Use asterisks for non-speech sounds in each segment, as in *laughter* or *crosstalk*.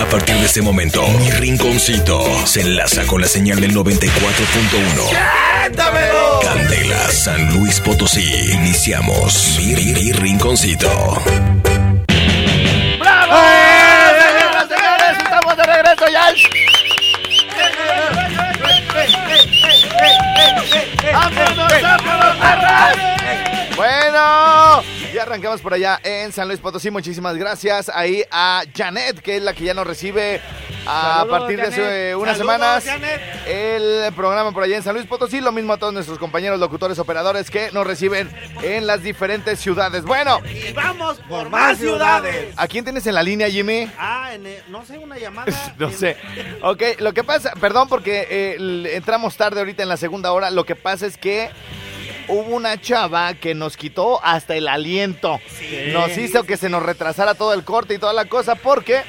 A partir de este momento, mi rinconcito se enlaza con la señal del 94.1. Candela, San Luis Potosí. Iniciamos mi, mi- mi rinconcito. ¡Bravo! Señoras, señores, estamos de regreso ya. ¡Vámonos, vámonos! Bueno, arrancamos por allá en San Luis Potosí. Muchísimas gracias ahí a Janet, que es la que ya nos recibe a Saludos, partir de hace unas Saludos, semanas Janet. el programa por allá en San Luis Potosí. Lo mismo a todos nuestros compañeros locutores operadores que nos reciben en las diferentes ciudades. Bueno, Y vamos por más ciudades. ¿a quién tienes en la línea, Jimmy? Ah, en el- no sé, una llamada. *laughs* No en- sé. Ok, lo que pasa, perdón porque eh, entramos tarde ahorita en la segunda hora. Lo que pasa es que hubo una chava que nos quitó hasta el aliento. nos hizo que se nos retrasara todo el corte y toda la cosa porque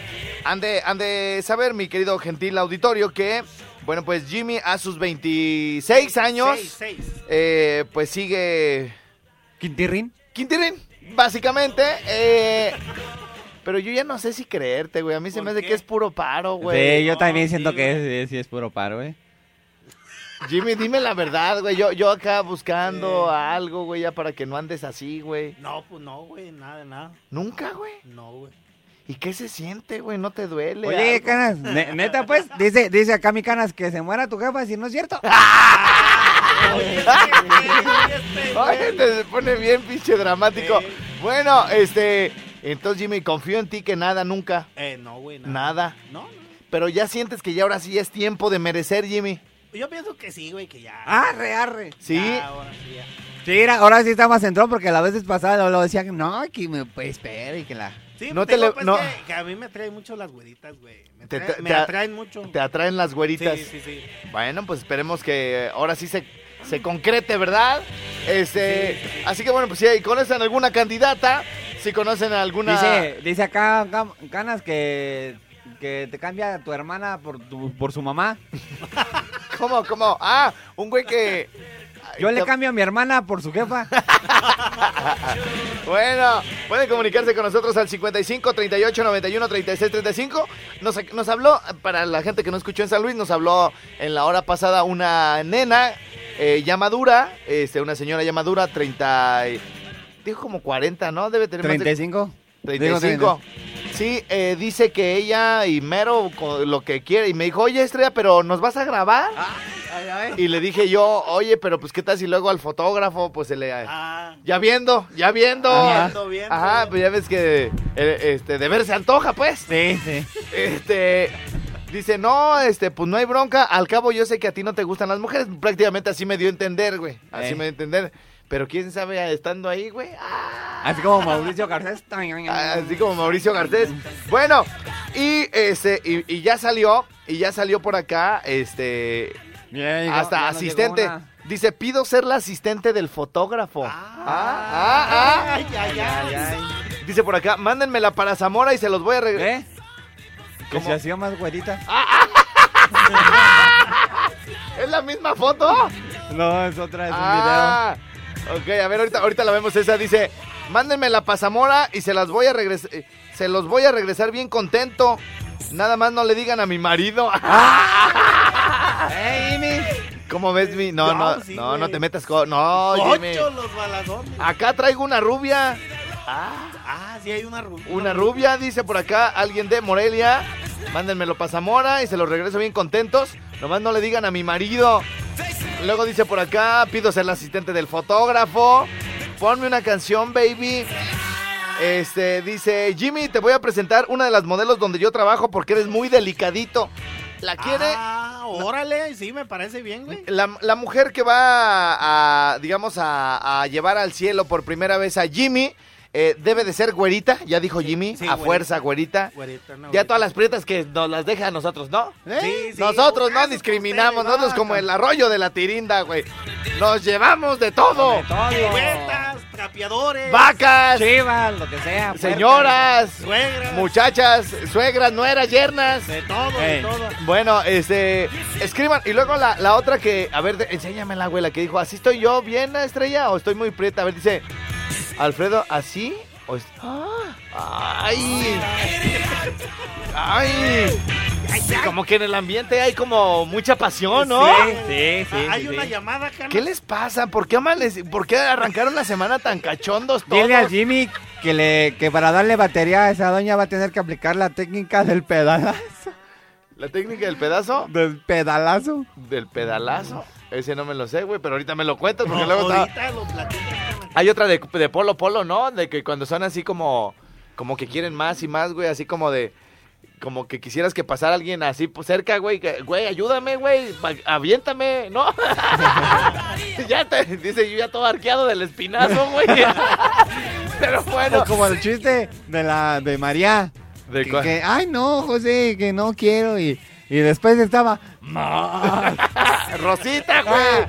han de, han de saber, mi querido gentil auditorio, que, bueno, pues Jimmy a sus 26 años, Seis, seis. eh, pues sigue ¿Quintirrín? Quintirín, básicamente. eh, pero yo ya no sé si creerte, güey. A mí se ¿Por me hace qué? que es puro paro, güey. Sí, yo no, también sí, siento que es, sí es puro paro, güey. Jimmy, dime la verdad, güey. Yo, yo acá buscando algo, güey, ya para que no andes así, güey. No, pues no, güey, nada, de nada. Nunca, güey. No, güey. ¿Y qué se siente, güey? ¿No te duele? Oye, algo? Canas, ne- neta, pues, dice, dice acá mi Canas que se muera tu jefa, si no es cierto. *laughs* Oye, te pone bien pinche dramático. Sí. Bueno, este... Entonces, Jimmy, confío en ti que nada, nunca. Eh, no, güey, nada. Nada. No, no. Pero ya sientes que ya ahora sí es tiempo de merecer, Jimmy. Yo pienso que sí, güey, que ya. Arre, arre. ¿Sí? Ya, ahora sí, ya. Sí, mira, ahora sí está más centrón porque las veces pasadas lo, lo decían, no, que me pues, espera y que la... Sí, No no te te le- pues, no. que, que a mí me atraen mucho las güeritas, güey. Me, Te- atrae- te- me te- atraen mucho. Te atraen las güeritas. Sí, sí, sí. Bueno, pues esperemos que ahora sí se, se concrete, ¿verdad? Este, Así que bueno, pues si conocen alguna candidata, si conocen alguna... Dice, dice acá Canas que, que te cambia tu hermana por, tu, por su mamá. *laughs* ¿Cómo, cómo? Ah, un güey que... Yo le cambio a mi hermana por su jefa. *laughs* Bueno, pueden comunicarse con nosotros al 55 38 91 36 35. Nos, nos habló, para la gente que no escuchó en San Luis, nos habló en la hora pasada una nena eh, ya madura, este, una señora ya madura, 30... y- Dijo como 40, ¿no? Debe tener más de 35. Digo 35. Sí, eh, dice que ella y Mero con lo que quiere. Y me dijo, oye, Estrella, pero ¿nos vas a grabar? Ay, ay. Y le dije yo, oye, pero pues qué tal si luego al fotógrafo, pues se le... Ah, Ya viendo, ya viendo. viendo, viendo. Ajá, pues ya ves que eh, este, de ver se antoja, pues. Sí, sí. Este... Dice, no, este, pues no hay bronca. Al cabo yo sé que a ti no te gustan las mujeres. Prácticamente así me dio a entender, güey. Así Eh. me dio a entender. Pero quién sabe, estando ahí, güey. Ah, Así como Mauricio Garcés. Así como Mauricio Garcés. Bueno, y este, y, y ya salió, y ya salió por acá, este, Ya llegó- hasta ya asistente. Dice, pido ser la asistente del fotógrafo. Ah, Ah, ah, ah. Ay, ay, ay. Dice por acá, mándenmela para Zamora y se los voy a regresar. ¿Eh? Que se hacía más güerita. *laughs* ¿Es la misma foto? No, es otra, es un Ah, ok, a ver, ahorita, ahorita la vemos esa. Dice, mándenmela para Zamora y se las voy a regresar, se los voy a regresar bien contento. Nada más no le digan a mi marido. ¡Eh, Jimmy! ¿Cómo ves mi? No, no, No, sí, no, te metas con. No, Jimmy. Los baladones. Acá traigo una rubia. Ah, sí, hay una rubia. Una rubia, dice por acá alguien de Morelia. Mándenmelo para Zamora y se los regreso bien contentos. Nomás no le digan a mi marido. Luego dice por acá, pido ser la asistente del fotógrafo. Ponme una canción, baby. Este, dice, Jimmy, te voy a presentar una de las modelos donde yo trabajo porque eres muy delicadito. ¿La quiere? Ah, órale, sí, me parece bien, güey. La, la mujer que va a, digamos, a, a llevar al cielo por primera vez a Jimmy, eh, debe de ser güerita, ya dijo Jimmy, sí, a güerita. fuerza güerita. Güerita, no, Ya güerita. todas las prietas que nos las deja a nosotros, ¿no? ¿Eh? Sí, sí, nosotros no discriminamos, ustedes, nosotros no, como no. el arroyo de la tirinda, güey. Nos llevamos de todo. De todo. Güetas, trapeadores. Vacas, Chivas, lo que sea. señoras, Suegras. muchachas, suegras, nueras, yernas. De todo, de todo. Bueno, este, escriban. Y luego la, la otra que, a ver, enséñame la abuela que dijo, ¿así estoy yo bien, estrella? ¿O estoy muy prieta? A ver, dice, Alfredo, ¿así? O es- ¡Ah! ¡Ay! Ay, como que en el ambiente hay como mucha pasión, ¿no? Sí, sí, Hay sí, una sí. llamada, Carlos. ¿Qué les pasa? ¿Por qué, amanece- ¿Por qué arrancaron la semana tan cachondos todos? Dile al Jimmy que, le, que para darle batería a esa doña va a tener que aplicar la técnica del pedalazo. La técnica del pedazo, Del pedalazo. del pedalazo. Ese no me lo sé, güey, pero ahorita me lo cuentas porque No, luego está... ahorita lo platicas, Carlos. Hay otra de, de polo polo, ¿no? De que cuando son así como, como que quieren más y más, güey, así como de, como que quisieras que pasara alguien así cerca, güey, que, güey, ayúdame, güey, aviéntame, ¿no? *laughs* ya te, dice, yo ya todo arqueado del espinazo, güey. *laughs* Pero bueno. O como el chiste de la de María. ¿De que, ay no, José, que no quiero. Y, y después estaba. *laughs* Rosita, güey.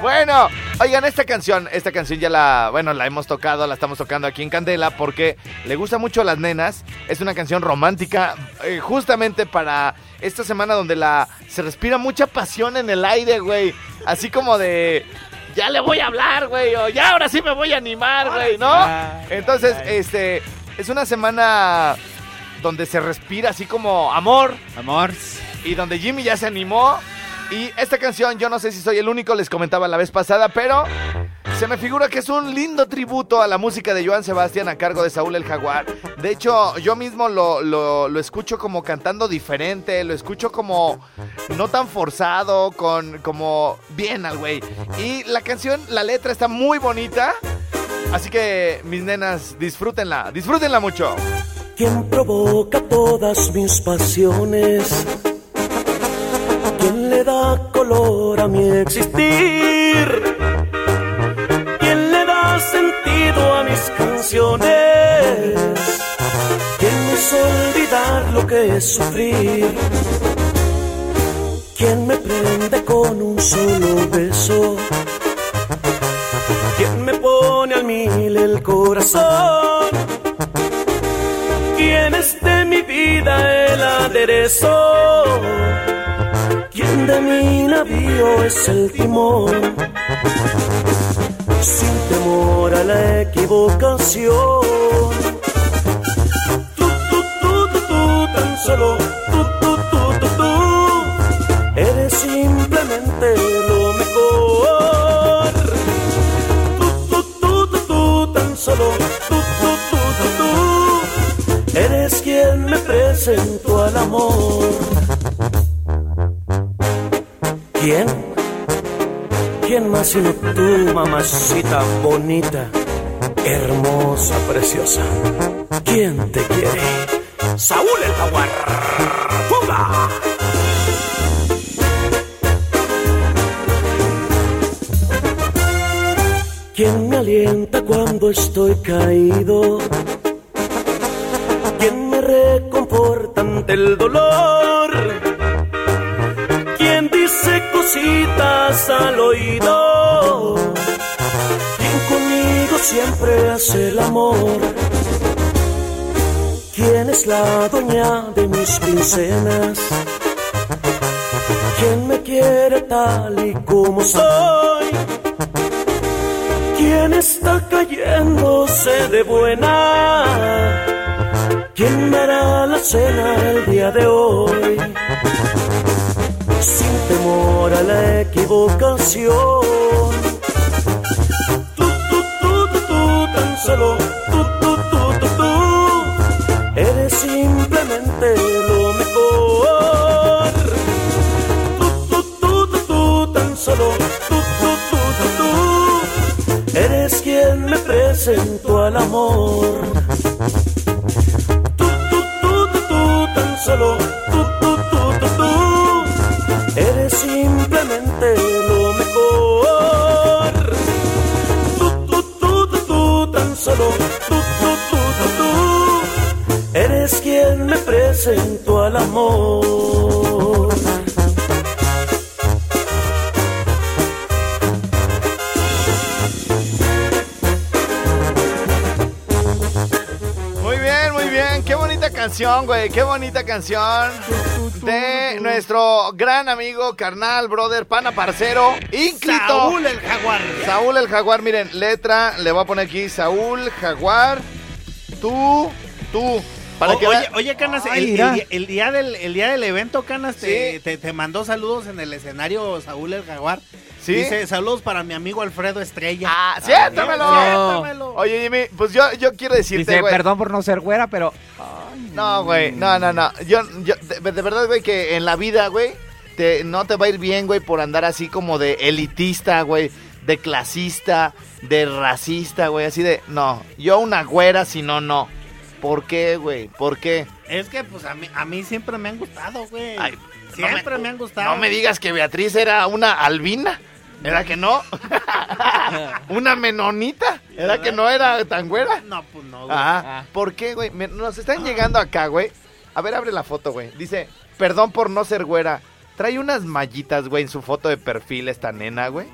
Bueno, oigan, esta canción, esta canción ya la, bueno, la hemos tocado, la estamos tocando aquí en Candela porque le gusta mucho a las nenas. Es una canción romántica, eh, justamente para esta semana donde la se respira mucha pasión en el aire, güey. Así como de, ya le voy a hablar, güey, o ya ahora sí me voy a animar, güey, ¿no? Entonces, este, es una semana donde se respira así como amor, Amor. y donde Jimmy ya se animó. Y esta canción, yo no sé si soy el único, les comentaba la vez pasada, pero se me figura que es un lindo tributo a la música de Joan Sebastián a cargo de Saúl el Jaguar. De hecho, yo mismo lo, lo- lo escucho como cantando diferente, lo escucho como no tan forzado, con como bien al güey. Y la canción, la letra está muy bonita. Así que, mis nenas, disfrútenla, disfrútenla mucho. Quien provoca todas mis pasiones, quien le da color a mi existir, quien le da sentido a mis canciones, quien me hizo olvidar lo que es sufrir, quien me prende con un solo beso. Quien me pone al mil el corazón el aderezo? ¿Quién de mi navío es el timón? Sin temor a la equivocación. Tú, tú, tú, tú, tú, tan solo tú, tú, tú, tú, tú. Eres simplemente lo mejor. Tú, tú, tú, tú, tú, tan solo tú, tú, tú, tú, tú. Eres quien me presentó al amor. ¿Quién? ¿Quién más sino tú, mamacita bonita, hermosa, preciosa? ¿Quién te quiere? Saúl el jaguar. ¡Fuga! ¿Quién me alienta cuando estoy caído? El dolor? ¿Quién dice cositas al oído? ¿Quién conmigo siempre hace el amor? ¿Quién es la dueña de mis quincenas? ¿Quién me quiere tal y como soy? ¿Quién está cayéndose de buena? ¿Quién me hará la cena el día de hoy? Sin temor a la equivocación. Tú, tú, tú, tú, tú, tan solo tú, tú, tú, tú, tú. Eres simplemente lo mejor. Tú, tú, tú, tú, tú, tan solo tú, tú, tú, tú, tú. Eres quien me presentó al amor. Solo tú, tú, tú, tú, tú. Eres simplemente lo mejor. Tú, tú, tú, tú, tú, tan solo tú, tú, tú, tú, tú. Eres quien me presentó al amor. Canción, güey. Qué bonita canción de nuestro gran amigo, carnal, brother, pana, parcero, ínclito. Saúl el jaguar. Saúl el Jaguar, miren, letra, le voy a poner aquí, Saúl Jaguar, tú, tú. Para O- que oye, Canas, Ay, el, día- el día del, el día del evento, Canas, te, Sí. te, te mandó saludos en el escenario Saúl el Jaguar. ¿Sí? Dice, saludos para mi amigo Alfredo Estrella. ¡Ah, siéntamelo! Siéntamelo. Oye, Jimmy, pues yo, yo quiero decirte, Dice, güey. perdón por no ser güera, pero... No, güey, no, no, no. Yo, yo de, de verdad, güey, que en la vida, güey, te, no te va a ir bien, güey, por andar así como de elitista, güey, de clasista, de racista, güey, así de, no, yo una güera, si no, no. ¿Por qué, güey? ¿Por qué? Es que, pues, a mí, a mí siempre me han gustado, güey. Siempre no me, han gustado. No me digas que Beatriz era una albina. ¿Era que no? *laughs* ¿Una menonita? ¿Era que no era tan güera? No, pues no, güey. Ajá. Ah. ¿Por qué, güey? Me- Nos están llegando acá, güey. A ver, abre la foto, güey. Dice, perdón por no ser güera. Trae unas mallitas, güey, en su foto de perfil esta nena, güey.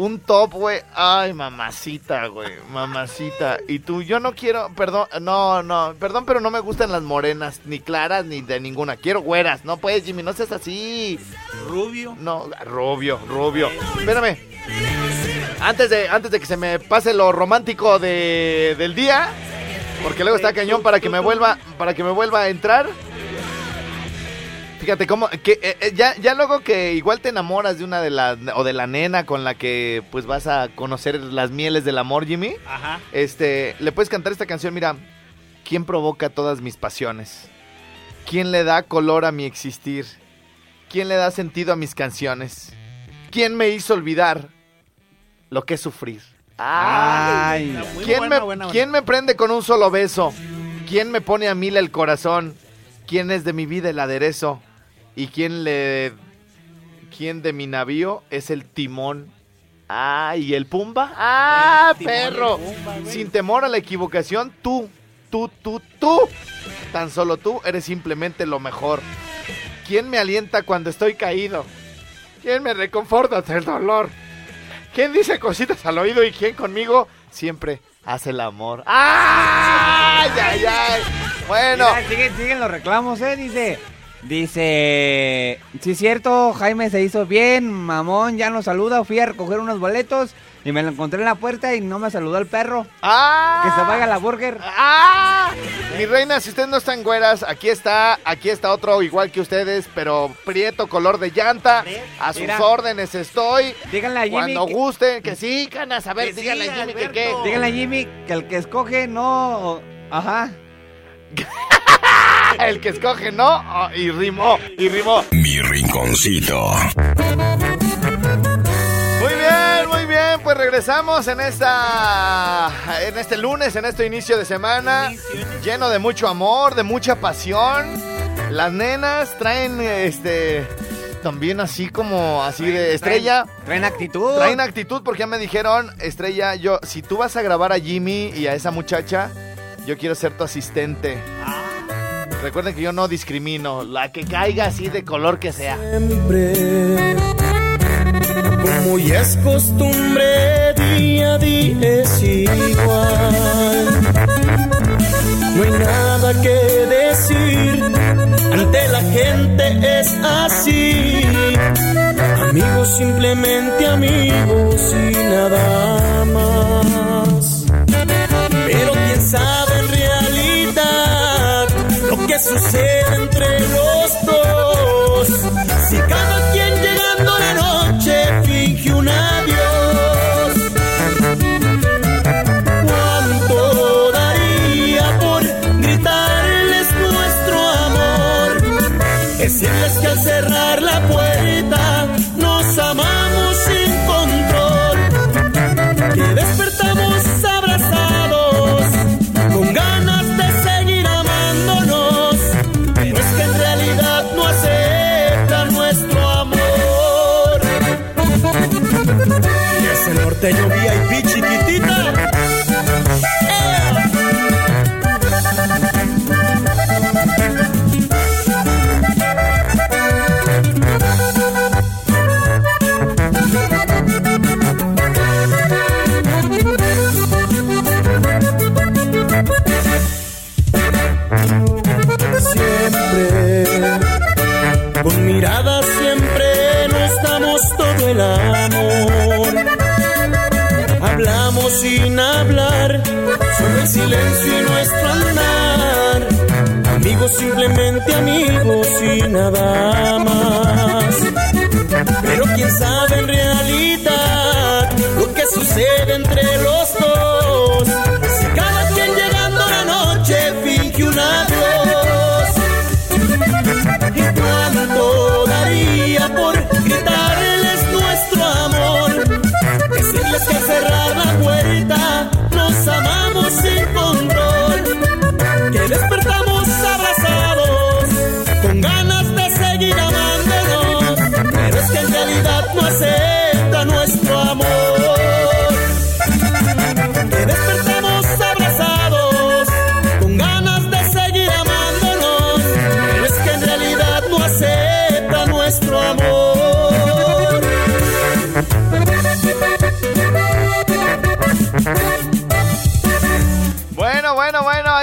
Un top, güey. Ay, mamacita, güey. Mamacita. Y tú, yo no quiero, perdón, no, no, perdón, pero no me gustan las morenas, ni claras, ni de ninguna. Quiero güeras. No puedes, Jimmy, no seas así. Rubio. No, rubio, rubio. Espérame. Antes de, antes de que se me pase lo romántico de, del día, porque luego está cañón para que me vuelva, para que me vuelva a entrar. Fíjate cómo, que eh, eh, ya, ya luego que igual te enamoras de una de las, o de la nena con la que pues vas a conocer las mieles del amor, Jimmy. Ajá. Este, le puedes cantar esta canción, mira. ¿Quién provoca todas mis pasiones? ¿Quién le da color a mi existir? ¿Quién le da sentido a mis canciones? ¿Quién me hizo olvidar lo que es sufrir? Ay. Muy ¿Quién, buena, me, buena, buena. ¿Quién me prende con un solo beso? ¿Quién me pone a mil el corazón? ¿Quién es de mi vida el aderezo? ¿Y quién le... ¿Quién de mi navío es el timón? Ah, ¿y el pumba? Ah, El perro. Pumba. Sin temor a la equivocación, tú, tú, tú, tú. Tan solo tú eres simplemente lo mejor. ¿Quién me alienta cuando estoy caído? ¿Quién me reconforta del dolor? ¿Quién dice cositas al oído y quién conmigo siempre hace el amor? ¡Ay, ay, ay! Bueno, Mira, siguen, siguen los reclamos, ¿eh? Dice, dice, sí es cierto, Jaime se hizo bien, mamón, ya nos saluda, fui a recoger unos boletos y me lo encontré en la puerta y no me saludó el perro. ¡ah! Que se vaya la burger. ¡Ah! Mi reina, si ustedes no están güeras, aquí está, aquí está otro igual que ustedes, pero prieto, color de llanta. A sus Mira. órdenes estoy. Díganle a Jimmy, Cuando que, gusten, que sí, canas, a ver, Que sí, díganle a Jimmy que qué. díganle a Jimmy que el que escoge no, ajá. *laughs* *laughs* El que escoge no, oh, y rimó, y rimó. Mi rinconcito. Muy bien, muy bien, pues regresamos en esta, en este lunes, en este inicio de semana, lleno de mucho amor, de mucha pasión. Las nenas traen, este, también así como, así de estrella. Traen, traen actitud. Traen actitud porque ya me dijeron, Estrella, yo, si tú vas a grabar a Jimmy y a esa muchacha, yo quiero ser tu asistente. Recuerden que yo no discrimino, la que caiga así de color que sea. siempre. Como ya es costumbre, día a día es igual. No hay nada que decir, ante la gente es así. Amigos, simplemente amigos y nada más. Sucede entre los dos. Si cada quien llegando la noche finge un adiós. ¿Cuánto daría por gritarles nuestro amor? Decirles que al cerrar Pero quién sabe en realidad. Lo que sucede entre los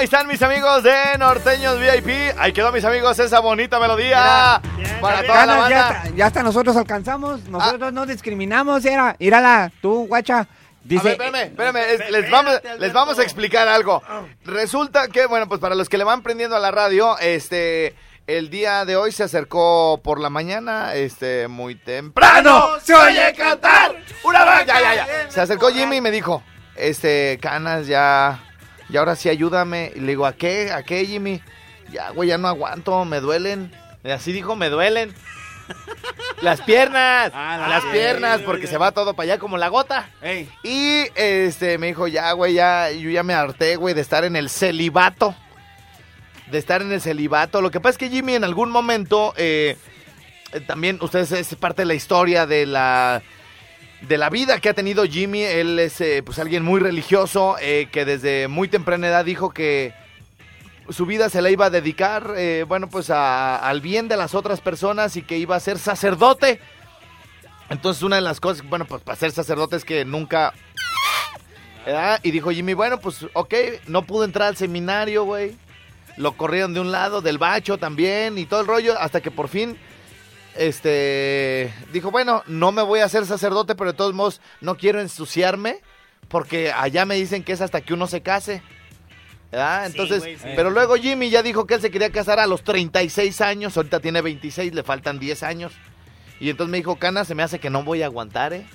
están mis amigos de Norteños VIP. Ahí quedó, mis amigos, esa bonita melodía para toda la ya, banda. hasta- ya hasta nosotros alcanzamos. Nosotros no discriminamos, era. Írala, tú, guacha. A Dice. ver, espérame, espérame, es- les, vamos, les vamos a explicar algo. Resulta que, bueno, pues para los que le van prendiendo a la radio, este, el día de hoy se acercó por la mañana, este, muy temprano. ¡Se oye cantar! ¡Una vaca! Ya, ya, ya. Se acercó Jimmy y me dijo, este, Canas, ya, y ahora sí ayúdame. Y le digo, ¿a qué? ¿A qué, Jimmy? Ya, güey, ya no aguanto, me duelen. Y así dijo, me duelen. Las piernas, Ah, la- las piernas, porque se va todo para allá como la gota. Ey, Y este me dijo, ya, güey, ya, yo ya me harté, güey, de estar en el celibato. De estar en el celibato. Lo que pasa es que Jimmy en algún momento, eh, eh, también, ustedes es parte de la historia de la de la vida que ha tenido Jimmy. Él es eh, pues alguien muy religioso, eh, que desde muy temprana edad dijo que su vida se la iba a dedicar, eh, bueno, pues al bien de las otras personas y que iba a ser sacerdote. Entonces una de las cosas, bueno, pues para ser sacerdote es que nunca... Y dijo Jimmy, bueno, pues ok, no pudo entrar al seminario, güey. Lo corrieron de un lado, del bacho también y todo el rollo, hasta que por fin, este, dijo, bueno, no me voy a hacer sacerdote, pero de todos modos no quiero ensuciarme, porque allá me dicen que es hasta que uno se case. ¿verdad? Sí, Entonces, sí. pero luego Jimmy ya dijo que él se quería casar a los 36 años, ahorita tiene 26, le faltan 10 años. Y entonces me dijo, Cana, se me hace que no voy a aguantar, ¿eh?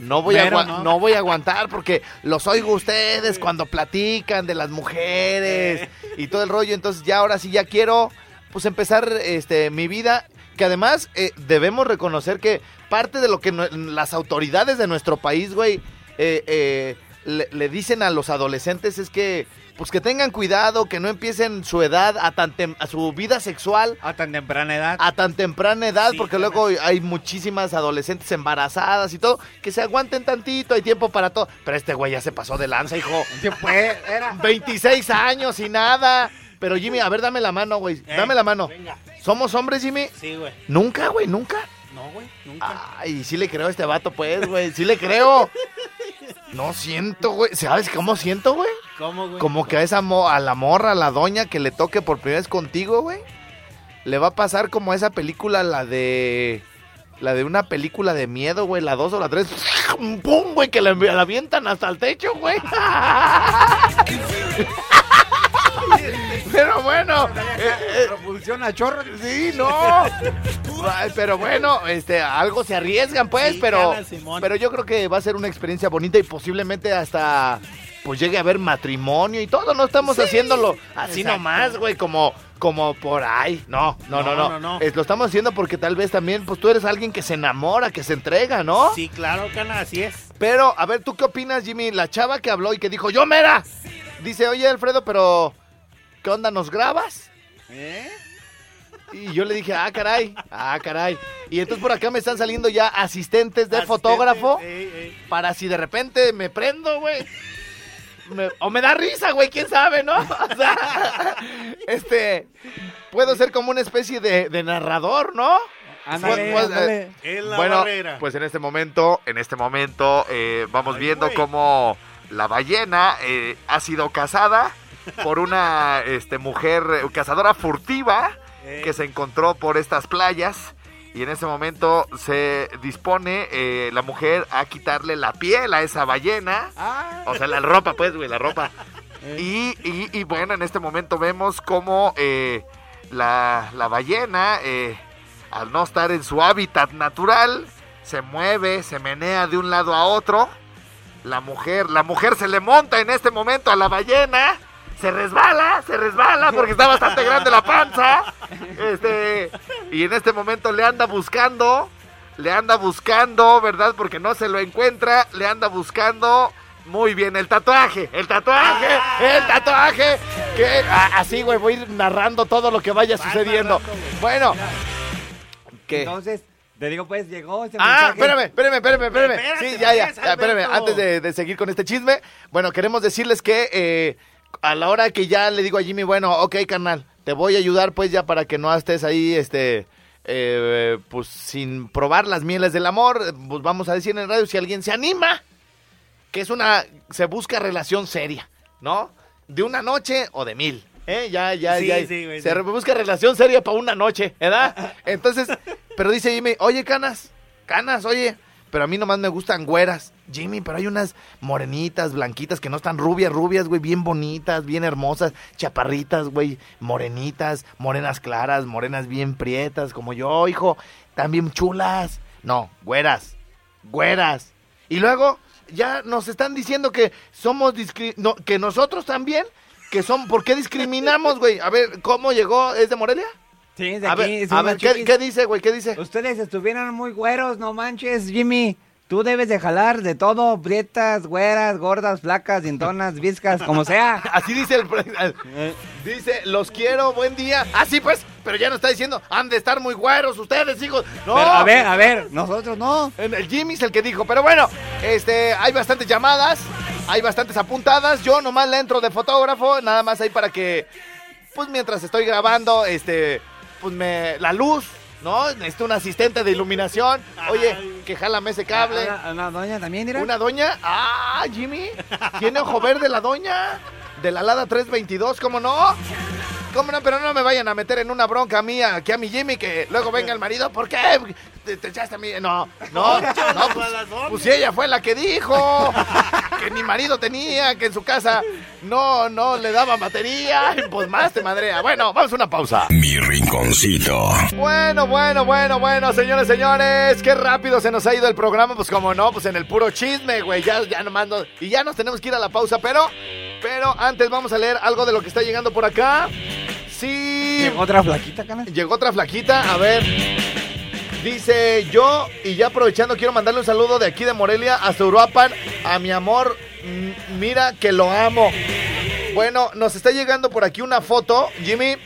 No voy, a Pero no. no voy a aguantar porque los oigo ustedes cuando platican de las mujeres y todo el rollo. Entonces ya ahora sí ya quiero pues empezar este mi vida. Que además eh, debemos reconocer que parte de lo que las autoridades de nuestro país, güey, eh, eh, le, le dicen a los adolescentes es que pues que tengan cuidado, que no empiecen su edad a tan tem- a su vida sexual a tan temprana edad. a tan temprana edad, Sí, porque luego hay muchísimas adolescentes embarazadas y todo, que se aguanten tantito, hay tiempo para todo. Pero este güey ya se pasó de lanza, hijo. *laughs* ¿Qué fue? Era. 26 años y nada. Pero Jimmy, a ver, dame la mano, güey. Eh, Dame la mano. Venga. ¿Somos hombres, Jimmy? Sí, güey. Nunca, güey, nunca. No, güey, nunca. Ay, sí le creo a este vato, pues, güey. Sí le creo. *laughs* No siento, güey. ¿Sabes cómo siento, güey? ¿Cómo, güey? Como que a esa mo- a la morra, a la doña que le toque por primera vez contigo, güey. Le va a pasar como a esa película, la de. La de una película de miedo, güey, la 2 o la 3. ¡Pum, güey! Que la, la avientan hasta el techo, güey. *laughs* Pero bueno. eh, eh, Propulsión a chorro. Sí, no. Pero bueno, este, algo se arriesgan, pues, Sí, pero, pero yo creo que va a ser una experiencia bonita y posiblemente hasta, pues, llegue a haber matrimonio y todo. No estamos haciéndolo así Exacto. nomás, güey, como, como por ahí. No, no, no, no. No, no, no. Es- lo estamos haciendo porque tal vez también, pues, tú eres alguien que se enamora, que se entrega, ¿no? Sí, claro, cana, así es. Pero, a ver, ¿tú qué opinas, Jimmy? La chava que habló y que dijo, yo mera. Dice, oye, Alfredo, pero, ¿qué onda, nos grabas? ¿Eh? Y yo le dije, ah, caray, ah, caray. Y entonces por acá me están saliendo ya asistentes de Asistente, fotógrafo ey, ey. para si de repente me prendo, güey. Me- o me da risa, güey, quién sabe, ¿no? *laughs* O sea, este, puedo ser como una especie de, de narrador, ¿no? Ándale, Pues, pues, la bueno, barrera. pues en este momento, en este momento eh, vamos Ay, viendo cómo la ballena eh, ha sido cazada por una este, mujer eh, cazadora furtiva Eh. que se encontró por estas playas. Y en ese momento se dispone eh, la mujer a quitarle la piel a esa ballena. Ah, O sea, la ropa, pues, güey, la ropa. Y, y- y bueno, en este momento vemos cómo eh, la, la ballena, eh, al no estar en su hábitat natural, se mueve, se menea de un lado a otro. La mujer, la mujer se le monta en este momento a la ballena. Se resbala, se resbala porque está bastante grande la panza. Este, y en este momento le anda buscando, le anda buscando, ¿verdad? Porque no se lo encuentra, le anda buscando. Muy bien, el tatuaje, el tatuaje, el tatuaje. Que así, güey, voy a ir narrando todo lo que vaya sucediendo. Bueno, ¿qué? Entonces, te digo, pues llegó ese Ah, mensaje. espérame, espérame, espérame, espérame. Espérate, Sí, ya, ya, ya, espérame. Antes de, de seguir con este chisme, bueno, queremos decirles que eh, a la hora que ya le digo a Jimmy, bueno, ok, carnal, te voy a ayudar pues ya para que no estés ahí, este, eh, pues sin probar las mieles del amor, pues vamos a decir en el radio, si alguien se anima, que es una, se busca relación seria, ¿no? De una noche o de mil. ¿Eh? Ya, ya, Sí, ya. sí, güey, se sí. busca relación seria para una noche, ¿verdad? *laughs* Entonces, pero dice Jimmy, oye, canas, canas, oye, pero a mí nomás me gustan güeras. Jimmy, pero hay unas morenitas, blanquitas, que no están rubias, rubias, güey, bien bonitas, bien hermosas, chaparritas, güey, morenitas, morenas claras, morenas bien prietas, como yo, hijo, también chulas. No, güeras, güeras. Y luego ya nos están diciendo que somos discri- no, que nosotros también, que son, ¿por qué discriminamos, güey? A ver, ¿cómo llegó? ¿Es de Morelia? Sí, de A aquí. ver, a ver ¿qué, dice, güey? ¿Qué dice? Ustedes estuvieran muy güeros, no manches, Jimmy. Tú debes de jalar de todo, prietas, güeras, gordas, flacas, dientonas, viscas, como sea. *laughs* Así dice el... pre- Dice, los quiero, buen día. Ah, sí, pues, pero ya no está diciendo, han de estar muy güeros ustedes, hijos. No, Pero, a ver, a ver, nosotros no. El Jimmy es el que dijo, pero bueno, este, hay bastantes llamadas, hay bastantes apuntadas. Yo nomás le entro de fotógrafo, nada más ahí para que, pues mientras estoy grabando, este, pues me, la luz, ¿no? Necesito un asistente de iluminación. Oye, que jálame ese cable. Una, una doña también, mira. ¿Una doña? Ah, Jimmy. ¿Tiene ojo verde la doña? De la Lada 322, ¿cómo no? ¿Cómo no? Pero no me vayan a meter en una bronca mía, aquí a mi Jimmy, que luego venga el marido. ¿Por qué? Te, te echaste a mí. No, no, no, pues, pues si ella fue la que dijo que mi marido tenía, que en su casa no, no le daba batería. *laughs* y Pues más te madrea. Bueno, vamos a una pausa. Mi rinconcito. Bueno, bueno, bueno, bueno, señores, señores, qué rápido se nos ha ido el programa, pues como no, pues en el puro chisme, güey, ya, ya nomás no- y ya nos tenemos que ir a la pausa, pero, pero antes vamos a leer algo de lo que está llegando por acá. Llegó otra flaquita, canas. llegó otra flaquita, a ver, dice yo, y ya aprovechando, quiero mandarle un saludo de aquí de Morelia hasta Uruapan, a mi amor, mira que lo amo. Bueno, nos está llegando por aquí una foto, Jimmy,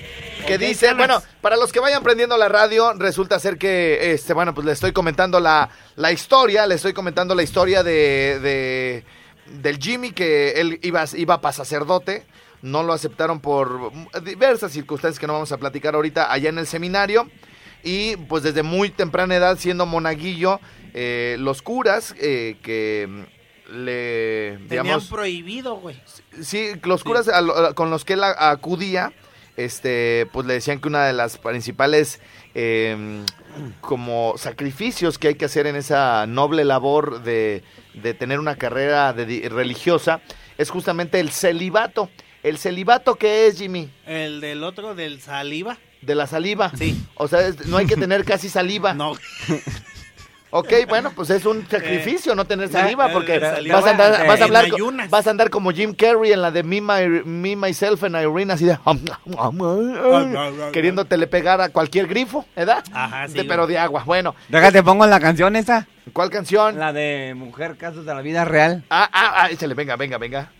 que Ok, dice, bueno, para los que vayan prendiendo la radio, resulta ser que, este, bueno, pues le estoy comentando la, la historia, le estoy comentando la historia de, de- del Jimmy, que él iba, iba para sacerdote, no lo aceptaron por diversas circunstancias que no vamos a platicar ahorita allá en el seminario, y pues desde muy temprana edad, siendo monaguillo, eh, los curas eh, que le, Tenían digamos, prohibido, güey. Sí, los curas a con los que él a- acudía, este, pues le decían que una de las principales eh, como sacrificios que hay que hacer en esa noble labor de, de tener una carrera de religiosa es justamente el celibato. ¿El celibato qué es, Jimmy? El del otro, del saliva. De la saliva. Sí. O sea, es- no hay que tener casi saliva. *laughs* No. Ok, bueno, pues es un sacrificio no tener saliva eh, porque saliva vas a andar, vas a hablar, co- ayunas. vas a andar como Jim Carrey en la de Me, My- Me Myself and Irene así de queriéndotele pegar a cualquier grifo, ¿verdad? Ajá, sí, De- güey. pero de agua. Bueno, Déjate, pongo la canción esa. ¿cuál canción? La de Mujer Casos de la Vida Real. Ah, ah, ah, échale, venga, venga, venga.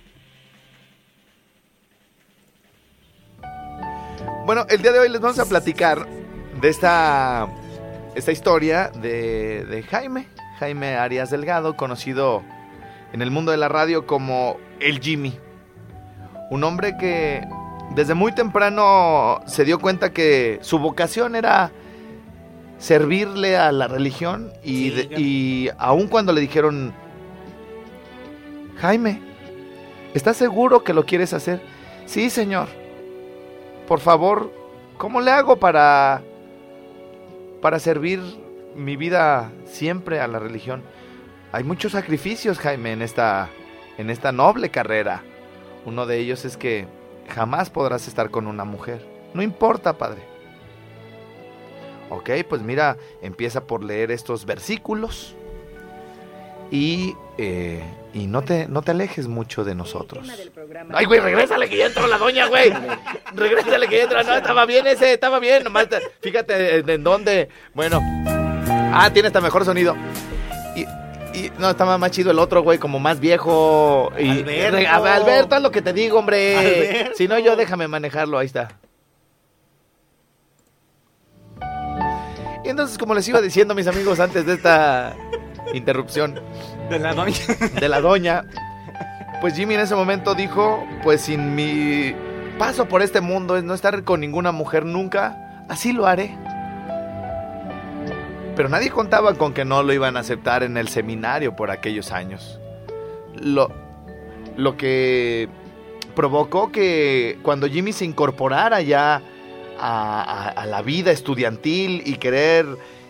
Bueno, el día de hoy les vamos a platicar de esta, esta historia de, de Jaime, Jaime Arias Delgado, conocido en el mundo de la radio como el Jimmy. Un hombre que desde muy temprano se dio cuenta que su vocación era servirle a la religión y, Sí, de- y aun cuando le dijeron, Jaime, ¿estás seguro que lo quieres hacer? Sí, señor. Por favor, ¿cómo le hago para para servir mi vida siempre a la religión? Hay muchos sacrificios, Jaime, en esta en esta noble carrera. Uno de ellos es que jamás podrás estar con una mujer. No importa, padre. Ok, pues mira, empieza por leer estos versículos y, eh, y no, te, no te alejes mucho de nosotros. Ay, güey, regrésale que ya entró la doña, güey. Regrésale que ya entró. No, estaba bien ese, estaba bien. Nomás te- fíjate en, en dónde. Bueno. Ah, tiene hasta mejor sonido. Y, y no, estaba más chido el otro, güey, como más viejo. Y, Alberto. Re- Alberto, es lo que te digo, hombre. Alberto. Si no, yo déjame manejarlo, ahí está. Y entonces, como les iba diciendo, mis amigos, antes de esta interrupción De la doña. de la doña, pues Jimmy en ese momento dijo, pues sin mi paso por este mundo es no estar con ninguna mujer nunca, así lo haré. Pero nadie contaba con que no lo iban a aceptar en el seminario por aquellos años. Lo, lo que provocó que cuando Jimmy se incorporara ya a, a- a la vida estudiantil y querer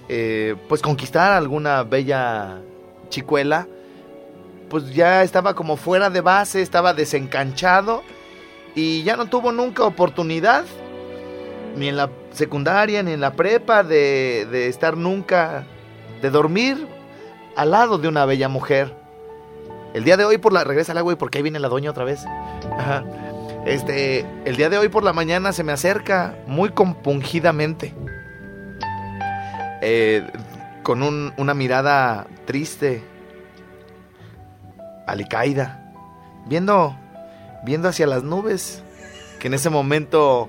eh, pues conquistar alguna bella chicuela, pues ya estaba como fuera de base, estaba desencanchado y ya no tuvo nunca oportunidad, ni en la secundaria, ni en la prepa, de, de estar nunca, de dormir al lado de una bella mujer. El día de hoy por la... Regresa al agua y porque ahí viene la doña otra vez. Este, el día de hoy por la mañana se me acerca muy compungidamente. Eh, con un- una mirada triste, alicaída, viendo, viendo hacia las nubes, que en ese momento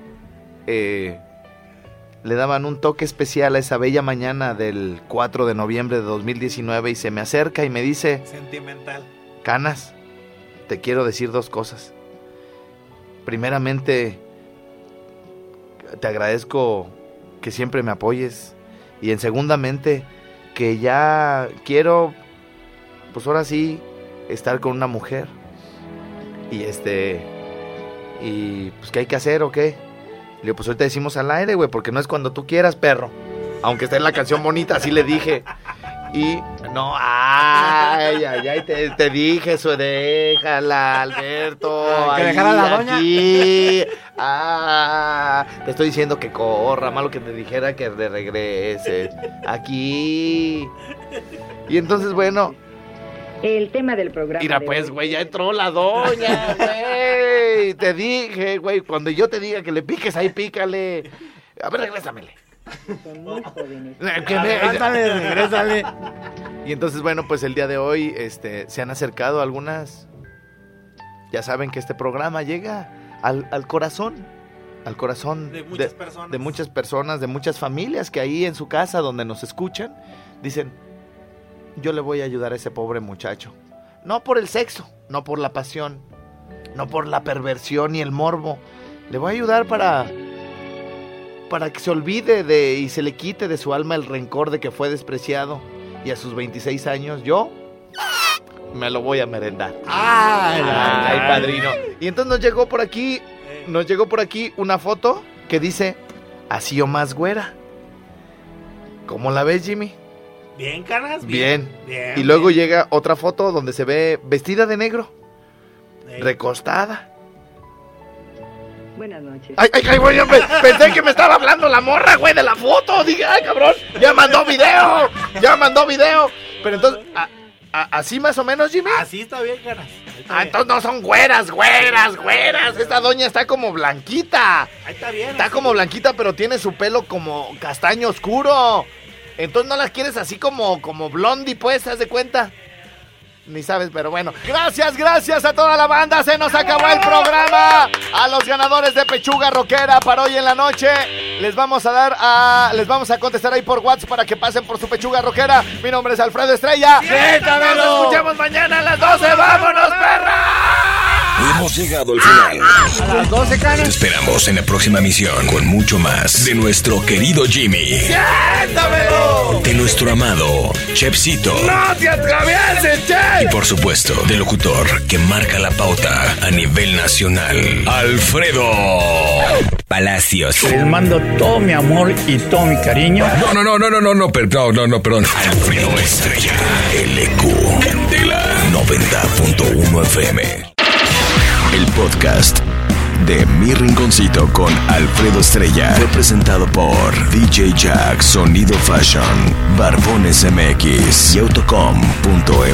eh, le daban un toque especial a esa bella mañana del 4 de noviembre de 2019 y se me acerca y me dice, Sentimental. Canas, te quiero decir dos cosas. Primeramente, te agradezco que siempre me apoyes. Y en segundamente, que ya quiero, pues ahora sí, estar con una mujer. Y este, y pues, ¿qué hay que hacer o qué? Le digo, pues ahorita decimos al aire, güey, porque no es cuando tú quieras, perro. Aunque esté en la canción bonita, así le dije. Y no, ay, ay, ay, te, te dije eso, déjala, Alberto. Que ahí, dejara a la doña. aquí. Ah, te estoy diciendo que corra, malo que te dijera que de regrese. Aquí. Y entonces, bueno, El tema del programa. Mira, de pues, güey, ya entró la doña, güey. Te dije, güey, cuando yo te diga que le piques ahí, pícale. A ver, regrésamele. Son muy jóvenes. Regrésale, regrésale. Y entonces, bueno, pues el día de hoy este, se han acercado algunas. Ya saben que este programa llega al, al corazón. Al corazón De muchas personas. de muchas personas, de muchas familias que ahí en su casa donde nos escuchan, dicen, yo le voy a ayudar a ese pobre muchacho. No por el sexo, no por la pasión, no por la perversión y el morbo. Le voy a ayudar para para que se olvide de y se le quite de su alma el rencor de que fue despreciado y a sus 26 años yo me lo voy a merendar. Ay, Ay, padrino. Y entonces nos llegó por aquí, Eh, nos llegó por aquí una foto que dice así o más güera. ¿Cómo la ves, Jimmy? Bien, caras. Bien. Bien. Y luego bien. llega otra foto donde se ve vestida de negro, Eh, recostada. Buenas noches. Ay, ay, ay, güey, pensé que me estaba hablando la morra, güey, de la foto. Dije, ay, cabrón, ya mandó video, ya mandó video. Pero entonces, a- así más o menos, Jimmy. Así está bien, caras. Ah, entonces no son güeras, güeras, güeras. Esta doña está como blanquita. Ahí está bien. Está así. como blanquita, pero tiene su pelo como castaño oscuro. Entonces no las quieres así como, como blondie, pues, ¿haz de cuenta? Ni sabes, pero bueno. Gracias, gracias a toda la banda. Se nos acabó el programa. A los ganadores de Pechuga Rockera para hoy en la noche. Les vamos a dar a. Les vamos a contestar ahí por WhatsApp para que pasen por su Pechuga Rockera. Mi nombre es Alfredo Estrella. ¡Siéntamelo! Nos escuchamos mañana a las 12. ¡Vámonos, perra! Hemos llegado al final. A las 12, Te esperamos en la próxima misión con mucho más de nuestro querido Jimmy. ¡Siéntamelo! De nuestro amado Chepsito. ¡No te atravieses, che! Y por supuesto, del locutor que marca la pauta a nivel nacional, Alfredo Palacios. Les mando todo mi amor y todo mi cariño. No, no, no, no, no, no, no, no, no, no, perdón. Alfredo Estrella, LQ, Candela, 90.1 FM. El podcast de Mi Rinconcito con Alfredo Estrella fue presentado por DJ Jack Sonido Fashion, Barbones MX y Autocom.mx.